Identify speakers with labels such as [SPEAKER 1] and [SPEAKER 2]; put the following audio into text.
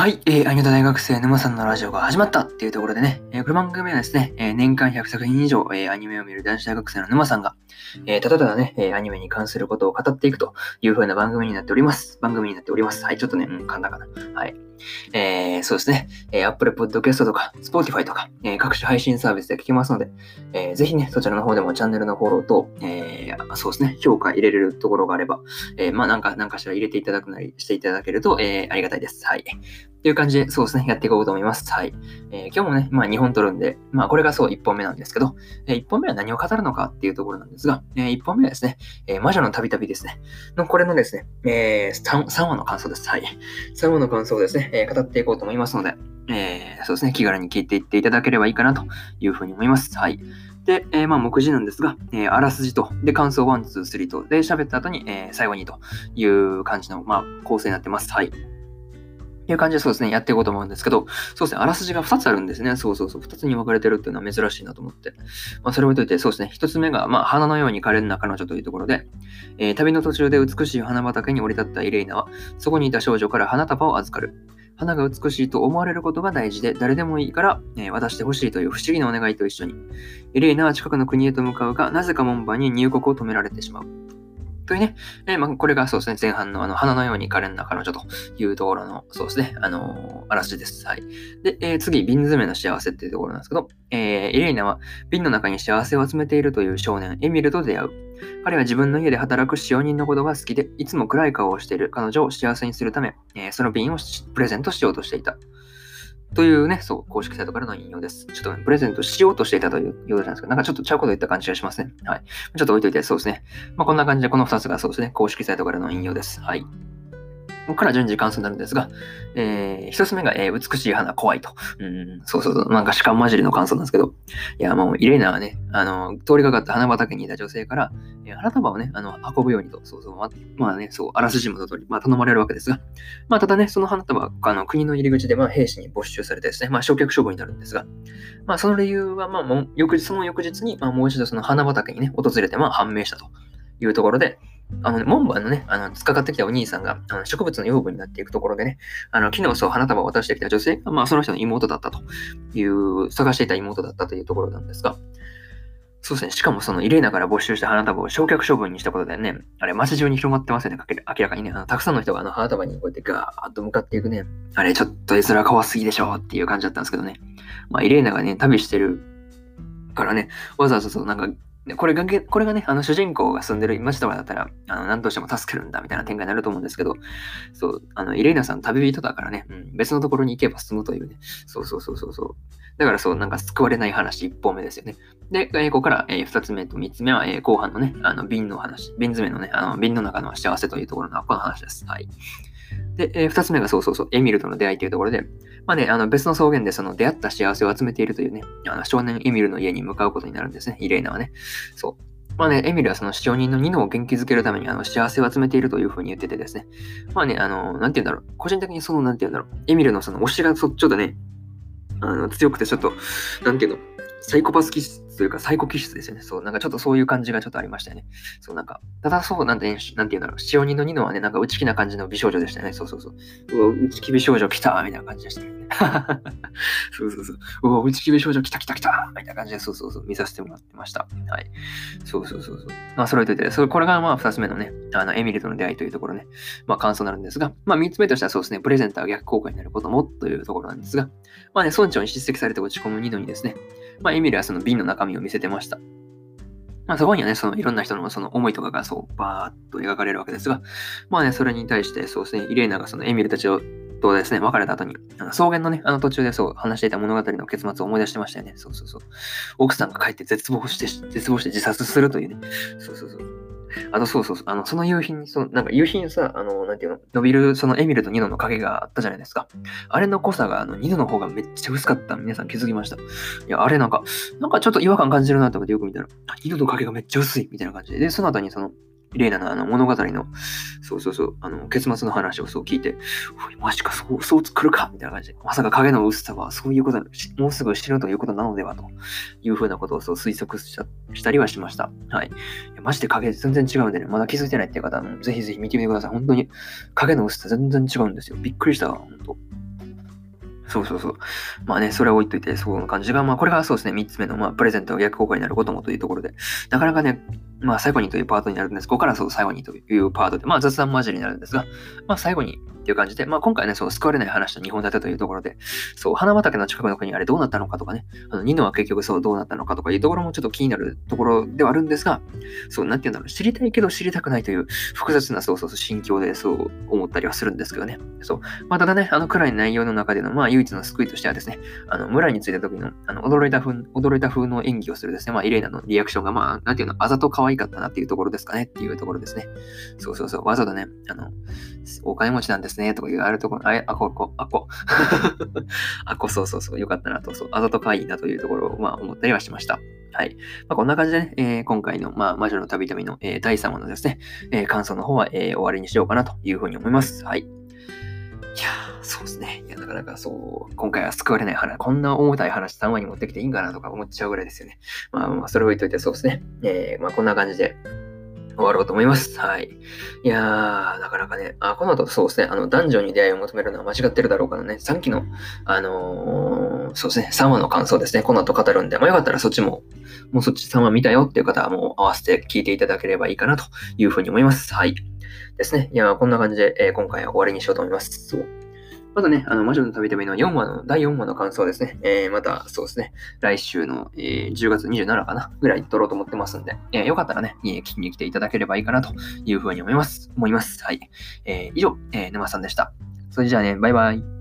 [SPEAKER 1] はい、えー、アニメ大学生沼さんのラジオが始まったっていうところでね、えー、この番組はですね、えー、年間100作品以上、えー、アニメを見る男子大学生の沼さんが、えー、ただただね、えー、アニメに関することを語っていくという風な番組になっております。番組になっております。はい、ちょっとね、うん、噛んだかな。はい。えー、そうですね、えー、Apple Podcast とか Spotify とか、えー、各種配信サービスで聞けますので、えー、ぜひね、そちらの方でもチャンネルのフォローと、えー、そうですね、評価入れれるところがあれば、えー、まあなんか、なんかしら入れていただくなりしていただけると、えー、ありがたいです。はい。っていう感じで、そうですね、やっていこうと思います。はい。えー、今日もね、まあ2本撮るんで、まあこれがそう1本目なんですけど、えー、1本目は何を語るのかっていうところなんですが、えー、1本目はですね、え、魔女のたびたびですね、のこれのですね、えー、3, 3話の感想です。はい。3話の感想をですね、え、語っていこうと思いますので、え、そうですね、気軽に聞いていっていただければいいかなというふうに思います。はい。で、えー、まあ、目次なんですが、えー、あらすじと、で、感想1、2、3と、で、喋った後に、えー、最後にという感じの、まあ、構成になってます。はい。いう感じでそうですね、やっていこうと思うんですけど、そうですね、あらすじが2つあるんですね。そうそうそう、2つに分かれてるっていうのは珍しいなと思って。まあ、それを置いといて、そうですね、1つ目が、まあ、花のように可憐な彼女というところで、えー、旅の途中で美しい花畑に降り立ったイレイナは、そこにいた少女から花束を預かる。花が美しいと思われることが大事で、誰でもいいから、えー、渡してほしいという不思議なお願いと一緒に、イレイナは近くの国へと向かうが、なぜか門番に入国を止められてしまう。というね、えー、まあ、これがそうですね、前半のあの花のように可憐な彼女というところの、そうですね、あのー、あらすじです。はい。で、えー、次、瓶詰めの幸せっていうところなんですけど、えー、イレイナは瓶の中に幸せを集めているという少年、エミルと出会う。彼は自分の家で働く使用人のことが好きで、いつも暗い顔をしている彼女を幸せにするため、えー、その瓶をプレゼントしようとしていた。というね、そう、公式サイトからの引用です。ちょっと、ね、プレゼントしようとしていたというようなんですけど、なんかちょっとちゃうこと言った感じがしますね。はい。ちょっと置いといて、そうですね。まあ、こんな感じでこの2つがそうですね、公式サイトからの引用です。はい。ここから順次関数になるんですが、えー、一つ目が、えー、美しい花怖いと。うん、そうそうそう、なんか主観混じりの感想なんですけど、いや、もう、イレーナはね、あの、通りかかった花畑にいた女性から、えー、花束をね、あの、運ぶようにと、そうそう、ま、まあね、そう、あらすじもと通り、まあ、頼まれるわけですが、まあ、ただね、その花束は、あの、国の入り口で、まあ、兵士に没収されてですね、まあ、焼却処分になるんですが、まあ、その理由は、まあ、もう、翌日、その翌日に、まあ、もう一度その花畑にね、訪れて、まあ、判明したというところで、あのね、門番のね、あの、つかかってきたお兄さんが、あの植物の養分になっていくところでね、あの、昨日そう花束を渡してきた女性が、まあ、その人の妹だったという、探していた妹だったというところなんですが、そうですね。しかもそのイレーナから没収した花束を焼却処分にしたことでね、あれ街中に広まってますよね。明らかにね。あのたくさんの人があの花束にこうやってガーッと向かっていくね。あれちょっと絵面怖すぎでしょっていう感じだったんですけどね。まあイレーナがね、旅してるからね、わざわざそうなんかでこれが、これがね、あの主人公が住んでる街とかだったら、あの何としても助けるんだみたいな展開になると思うんですけど、そう、あの、イレイナさん旅人だからね、うん、別のところに行けば済むというね、そうそうそうそうそう。だからそう、なんか救われない話一本目ですよね。で、ここから、えー、二つ目と三つ目は、えー、後半のね、あの、瓶の話、瓶詰めのね、あの、瓶の中の幸せというところのこの話です。はい。で、えー、二つ目がそうそうそう、エミルとの出会いというところで、まあね、あの別の草原でその出会った幸せを集めているというね、あの少年エミルの家に向かうことになるんですね、イレーナはね。そう。まあね、エミルはその使用人のニノを元気づけるためにあの幸せを集めているというふうに言っててですね。まあね、あの、なんて言うんだろう。個人的にその、なんて言うんだろう。エミルのその推しがちょっとね、あの、強くてちょっと、なんていうの、サイコパス気質というかサイコ気質ですよね。そう、なんかちょっとそういう感じがちょっとありましたよね。そう、なんか、ただそう、なんて、なんていうんだろう。使用人のニノはね、なんか内気な感じの美少女でしたね。そうそうそう。うわ、内気美少女来たみたいな感じでしたね。そうそうそう。うわ、内気美少女来た来た来たみたいな感じで、そうそうそう、見させてもらってました。はい。そうそうそうそう。まあ、揃えといて、それ、これがまあ、二つ目のね、あの、エミリとの出会いというところね、まあ、感想になるんですが、まあ、三つ目としてはそうですね、プレゼンター逆効果になることもというところなんですが、まあね、村長に叱責されて落ち込むニノにですね、まあ、エミルはその瓶の中身を見せてました。まあ、そこにはね、そのいろんな人のその思いとかがそう、バーッと描かれるわけですが、まあね、それに対して、そうですね、イレーナがそのエミルたちをとですね、別れた後に、あの草原のね、あの途中でそう話していた物語の結末を思い出してましたよね。そうそうそう。奥さんが帰って絶望して、絶望して自殺するというね。そうそうそう。あと、そうそう。あの、その夕日に、その、なんか夕日にさ、あの、なんていうの、伸びる、そのエミルとニノの影があったじゃないですか。あれの濃さが、あの、ニノの方がめっちゃ薄かった皆さん気づきました。いや、あれなんか、なんかちょっと違和感感じるなと思ってよく見たら、あニノの影がめっちゃ薄いみたいな感じで。で、その後にその、レイナのあの物語の、そうそうそう、あの、結末の話をそう聞いて、おいマジか、そう、そう作るかみたいな感じで、まさか影の薄さはそういうこと、もうすぐ死ぬということなのではというふうなことをそう推測したりはしました。はい。いやマジで影全然違うんでね、まだ気づいてないっていう方、ぜひぜひ見てみてください。本当に影の薄さ全然違うんですよ。びっくりしたわ、本当。そうそうそう。まあね、それを置いといて、そうな感じが、まあこれがそうですね、3つ目の、まあプレゼントが逆効果になることもというところで、なかなかね、まあ最後にというパートになるんです。ここからそう最後にというパートで、まあ雑談交じりになるんですが、まあ最後にっていう感じで、まあ今回ね、そう救われない話と2本立てというところで、そう、花畑の近くの国あれどうなったのかとかね、あのニノは結局そうどうなったのかとかいうところもちょっと気になるところではあるんですが、そう、なんていうんだろう、知りたいけど知りたくないという複雑なそうそうそう心境でそう思ったりはするんですけどね。そう。まあただね、あの暗い内容の中での、まあ唯一の救いとしてはですね、あの村に着いた時のあの驚いた風、驚いた風の演技をするですね、まあイレイナのリアクションが、まあ、なんていうの、あざと可愛いかったなっていうところですかねっていうところですね。そうそうそう、わざとね、あの、お金持ちなんですねとかいうあるところ、あ、あこ、あこ、あこ、あこ、そうそうそう、よかったなと、そう、あざと可愛いなというところを、まあ思ったりはしました。はい。まあ、こんな感じでね、えー、今回の、まあ、魔女の旅旅の、えー、第3話のですね、えー、感想の方は、え終わりにしようかなというふうに思います。はい。そうですね。いや、なかなかそう、今回は救われない話、こんな重たい話3話に持ってきていいんかなとか思っちゃうぐらいですよね。まあ、まあ、それを置いといてそうですね。えーまあ、こんな感じで、終わろうと思います。はい。いやー、なかなかね、あ、この後そうですね、あの、男女に出会いを求めるのは間違ってるだろうからね、3期の、あのー、そうですね、3話の感想ですね、この後語るんで、まあ、よかったらそっちも、もうそっち3話見たよっていう方はもう合わせて聞いていただければいいかなというふうに思います。はい。ですね。いや、こんな感じで、えー、今回は終わりにしようと思います。そうまたね、あの、魔女の旅旅の4話の、第4話の感想ですね。えー、また、そうですね、来週の、えー、10月27かなぐらい撮ろうと思ってますんで、えー、よかったらね、聞きに来ていただければいいかなというふうに思います。思います。はい。えー、以上、えー、沼さんでした。それじゃあね、バイバイ。